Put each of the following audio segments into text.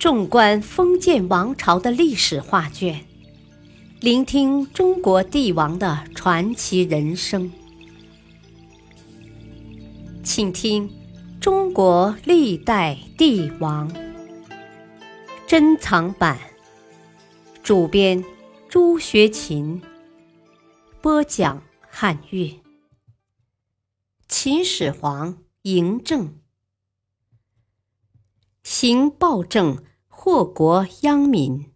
纵观封建王朝的历史画卷，聆听中国帝王的传奇人生，请听《中国历代帝王》珍藏版，主编朱学勤，播讲汉乐。秦始皇嬴政，行暴政。祸国殃民，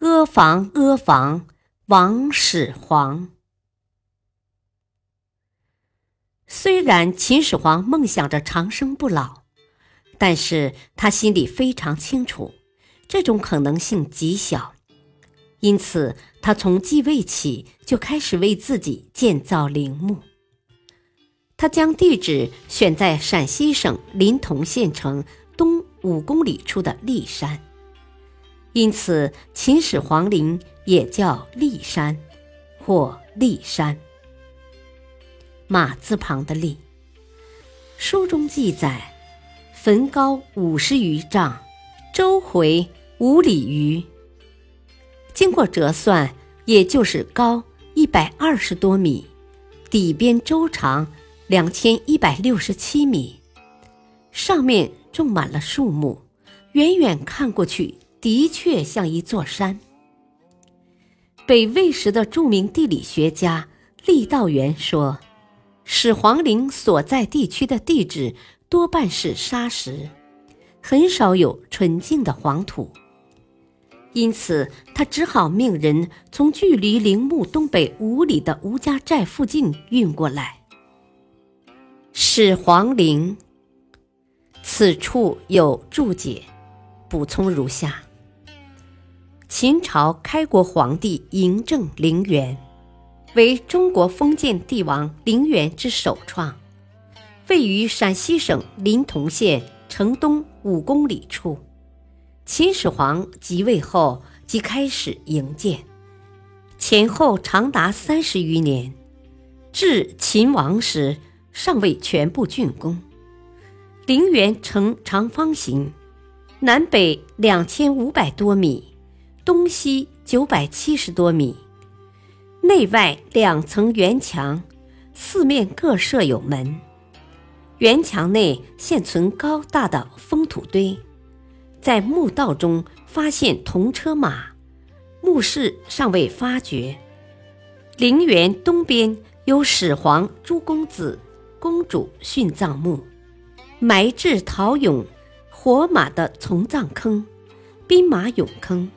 阿房阿房，王始皇。虽然秦始皇梦想着长生不老，但是他心里非常清楚，这种可能性极小。因此，他从继位起就开始为自己建造陵墓。他将地址选在陕西省临潼县城东。五公里处的骊山，因此秦始皇陵也叫骊山或骊山。马字旁的骊。书中记载，坟高五十余丈，周回五里余。经过折算，也就是高一百二十多米，底边周长两千一百六十七米，上面。种满了树木，远远看过去，的确像一座山。北魏时的著名地理学家郦道元说：“始皇陵所在地区的地质多半是沙石，很少有纯净的黄土，因此他只好命人从距离陵墓东北五里的吴家寨附近运过来。”始皇陵。此处有注解，补充如下：秦朝开国皇帝嬴政陵园，为中国封建帝王陵园之首创，位于陕西省临潼县城东五公里处。秦始皇即位后即开始营建，前后长达三十余年，至秦王时尚未全部竣工。陵园呈长方形，南北两千五百多米，东西九百七十多米，内外两层圆墙，四面各设有门。圆墙内现存高大的封土堆，在墓道中发现铜车马，墓室尚未发掘。陵园东边有始皇朱公子、公主殉葬墓。埋置陶俑、活马的从葬坑、兵马俑坑，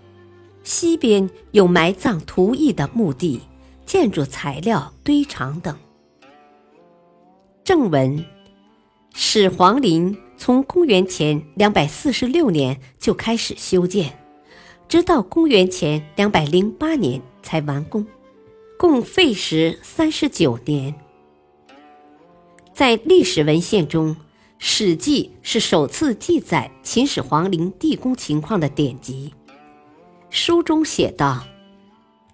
西边有埋葬图邑的墓地、建筑材料堆场等。正文：始皇陵从公元前两百四十六年就开始修建，直到公元前两百零八年才完工，共费时三十九年。在历史文献中。《史记》是首次记载秦始皇陵地宫情况的典籍。书中写道：“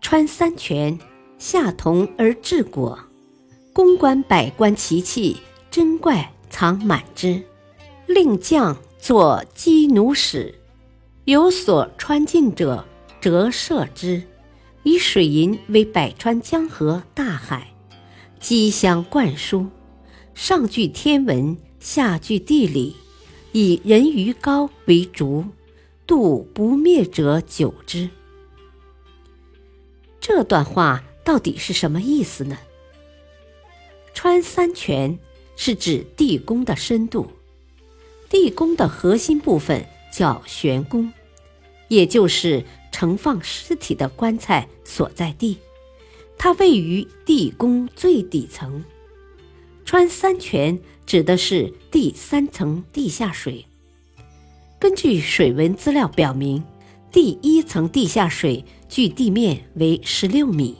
穿三泉，下铜而治果，宫观百官奇器珍怪藏满之，令将作击弩使，有所穿进者，折射之，以水银为百川江河大海，机相灌输，上具天文。”下具地理，以人鱼高为主，度不灭者久之。这段话到底是什么意思呢？穿三泉是指地宫的深度，地宫的核心部分叫玄宫，也就是盛放尸体的棺材所在地，它位于地宫最底层。穿三泉指的是第三层地下水。根据水文资料表明，第一层地下水距地面为十六米。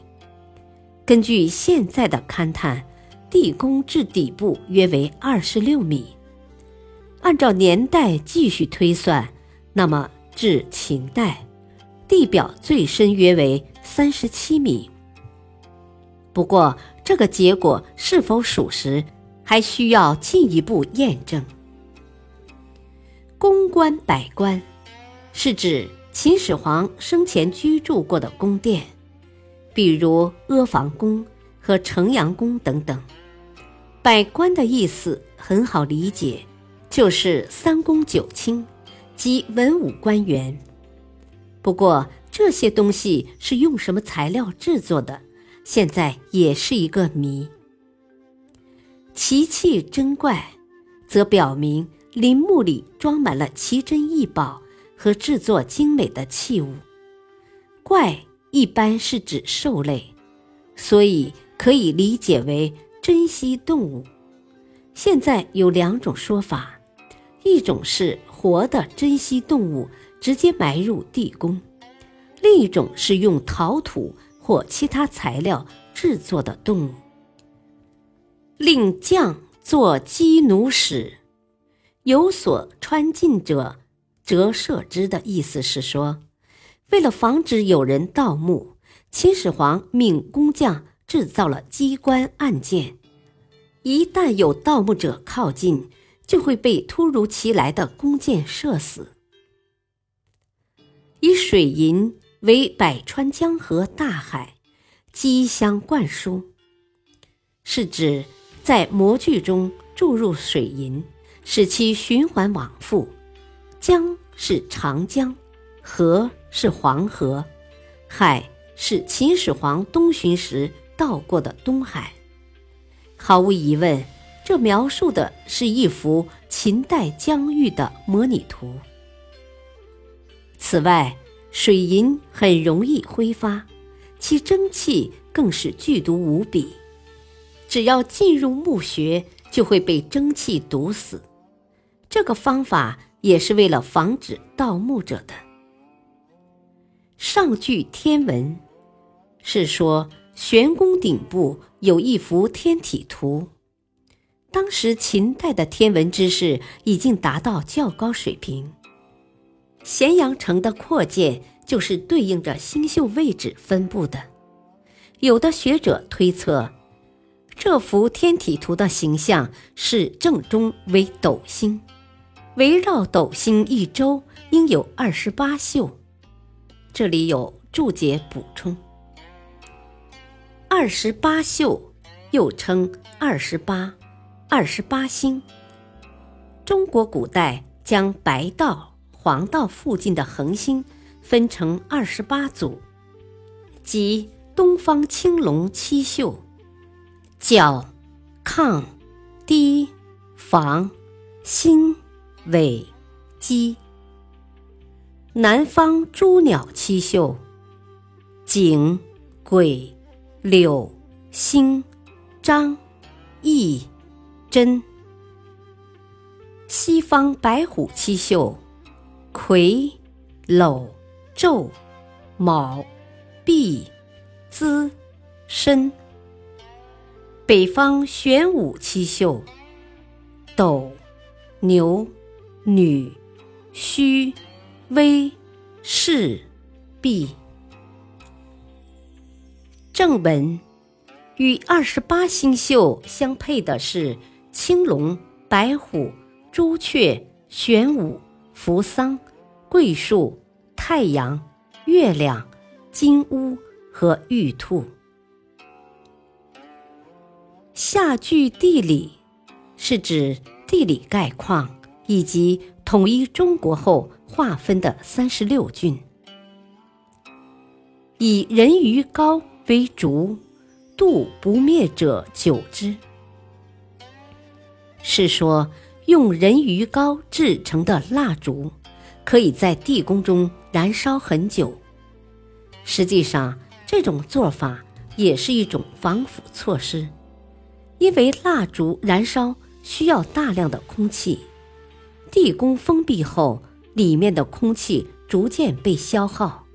根据现在的勘探，地宫至底部约为二十六米。按照年代继续推算，那么至秦代，地表最深约为三十七米。不过，这个结果是否属实，还需要进一步验证。宫观百官，是指秦始皇生前居住过的宫殿，比如阿房宫和城阳宫等等。百官的意思很好理解，就是三公九卿，即文武官员。不过这些东西是用什么材料制作的，现在也是一个谜。奇器珍怪，则表明陵墓里装满了奇珍异宝和制作精美的器物。怪一般是指兽类，所以可以理解为珍稀动物。现在有两种说法，一种是活的珍稀动物直接埋入地宫，另一种是用陶土或其他材料制作的动物。令将作鸡奴使，有所穿进者，折射之的意思是说，为了防止有人盗墓，秦始皇命工匠制造了机关暗箭，一旦有盗墓者靠近，就会被突如其来的弓箭射死。以水银为百川江河大海，机相灌输，是指。在模具中注入水银，使其循环往复。江是长江，河是黄河，海是秦始皇东巡时到过的东海。毫无疑问，这描述的是一幅秦代疆域的模拟图。此外，水银很容易挥发，其蒸汽更是剧毒无比。只要进入墓穴，就会被蒸汽毒死。这个方法也是为了防止盗墓者的。上具天文，是说玄宫顶部有一幅天体图。当时秦代的天文知识已经达到较高水平。咸阳城的扩建就是对应着星宿位置分布的。有的学者推测。这幅天体图的形象是正中为斗星，围绕斗星一周应有二十八宿。这里有注解补充：二十八宿又称二十八、二十八星。中国古代将白道、黄道附近的恒星分成二十八组，即东方青龙七宿。角、亢、低、房、星、尾、鸡。南方诸鸟七宿：井、癸、柳、星、张、翼、真。西方白虎七宿：癸、酯、昼、卯、毕、资、申。北方玄武七宿：斗、牛、女、戌、微、士、毕。正文与二十八星宿相配的是青龙、白虎、朱雀、玄武、扶桑、桂树、太阳、月亮、金乌和玉兔。下据地理，是指地理概况以及统一中国后划分的三十六郡。以人鱼膏为烛，度不灭者久之。是说用人鱼膏制成的蜡烛，可以在地宫中燃烧很久。实际上，这种做法也是一种防腐措施。因为蜡烛燃烧需要大量的空气，地宫封闭后，里面的空气逐渐被消耗，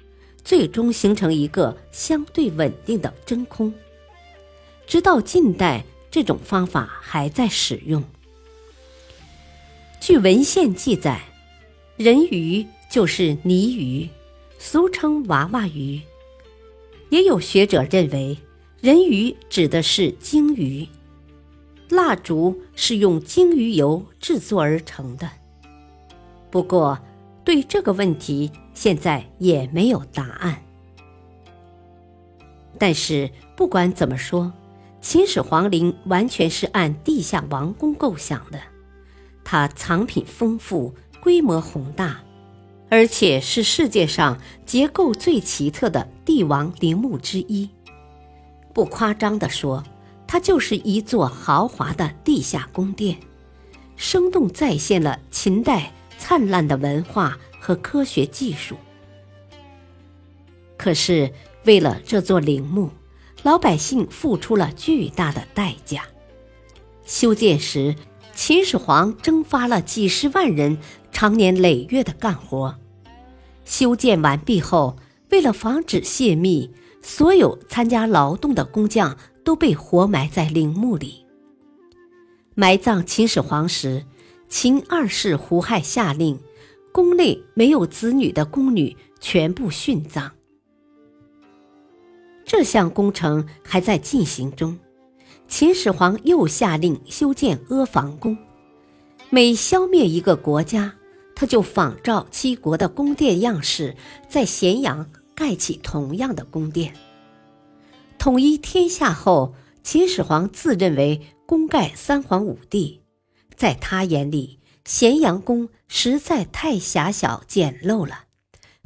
最终形成一个相对稳定的真空。直到近代，这种方法还在使用。据文献记载，人鱼就是泥鱼，俗称娃娃鱼。也有学者认为，人鱼指的是鲸鱼。蜡烛是用鲸鱼油制作而成的。不过，对这个问题现在也没有答案。但是不管怎么说，秦始皇陵完全是按地下王宫构想的，它藏品丰富，规模宏大，而且是世界上结构最奇特的帝王陵墓之一。不夸张地说，它就是一座豪华的地下宫殿，生动再现了秦代灿烂的文化和科学技术。可是。为了这座陵墓，老百姓付出了巨大的代价。修建时，秦始皇征发了几十万人，长年累月的干活。修建完毕后，为了防止泄密，所有参加劳动的工匠都被活埋在陵墓里。埋葬秦始皇时，秦二世胡亥下令，宫内没有子女的宫女全部殉葬。这项工程还在进行中，秦始皇又下令修建阿房宫。每消灭一个国家，他就仿照七国的宫殿样式，在咸阳盖起同样的宫殿。统一天下后，秦始皇自认为功盖三皇五帝，在他眼里，咸阳宫实在太狭小简陋了，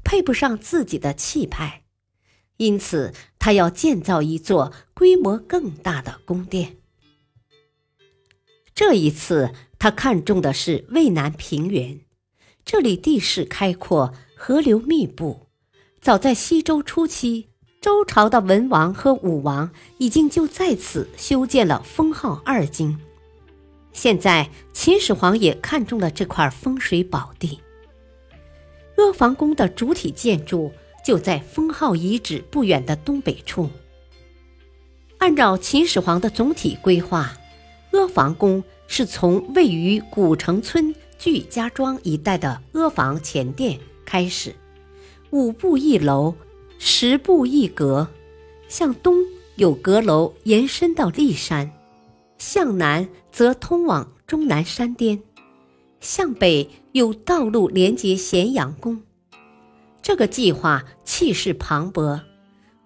配不上自己的气派。因此，他要建造一座规模更大的宫殿。这一次，他看中的是渭南平原，这里地势开阔，河流密布。早在西周初期，周朝的文王和武王已经就在此修建了封号二京。现在，秦始皇也看中了这块风水宝地。阿房宫的主体建筑。就在封号遗址不远的东北处。按照秦始皇的总体规划，阿房宫是从位于古城村聚家庄一带的阿房前殿开始，五步一楼，十步一阁，向东有阁楼延伸到骊山，向南则通往终南山巅，向北有道路连接咸阳宫。这个计划气势磅礴，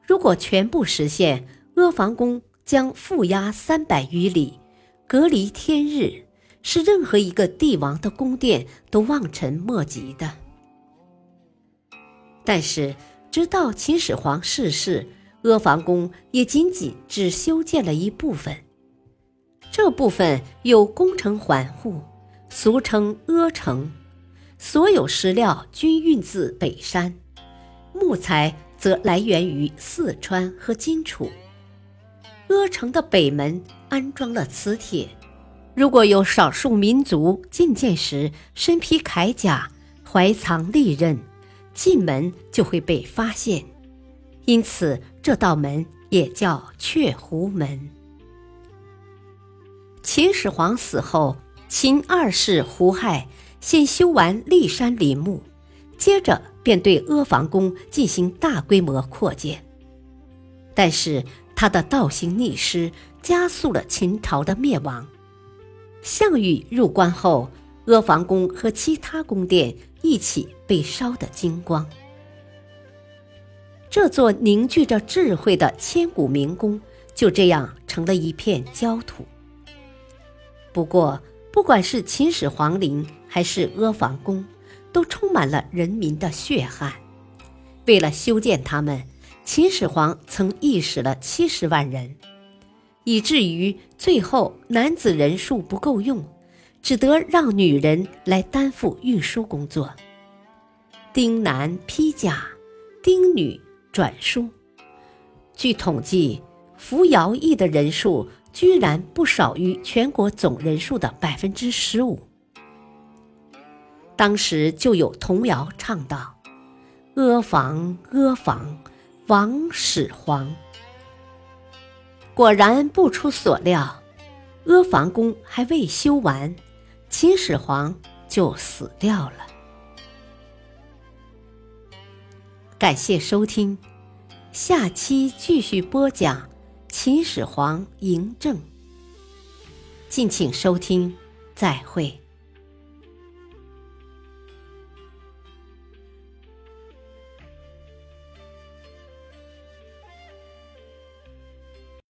如果全部实现，阿房宫将负压三百余里，隔离天日，是任何一个帝王的宫殿都望尘莫及的。但是，直到秦始皇逝世，阿房宫也仅仅只修建了一部分，这部分有宫城环护，俗称阿城。所有石料均运自北山，木材则来源于四川和荆楚。阿城的北门安装了磁铁，如果有少数民族觐见时身披铠甲、怀藏利刃，进门就会被发现，因此这道门也叫雀湖门。秦始皇死后，秦二世胡亥。先修完骊山陵墓，接着便对阿房宫进行大规模扩建。但是他的倒行逆施加速了秦朝的灭亡。项羽入关后，阿房宫和其他宫殿一起被烧得精光。这座凝聚着智慧的千古名宫就这样成了一片焦土。不过，不管是秦始皇陵还是阿房宫，都充满了人民的血汗。为了修建它们，秦始皇曾役使了七十万人，以至于最后男子人数不够用，只得让女人来担负运输工作。丁男披甲，丁女转书。据统计，服徭役的人数。居然不少于全国总人数的百分之十五。当时就有童谣唱道：“阿房阿房，王始皇。”果然不出所料，阿房宫还未修完，秦始皇就死掉了。感谢收听，下期继续播讲。秦始皇嬴政，敬请收听，再会。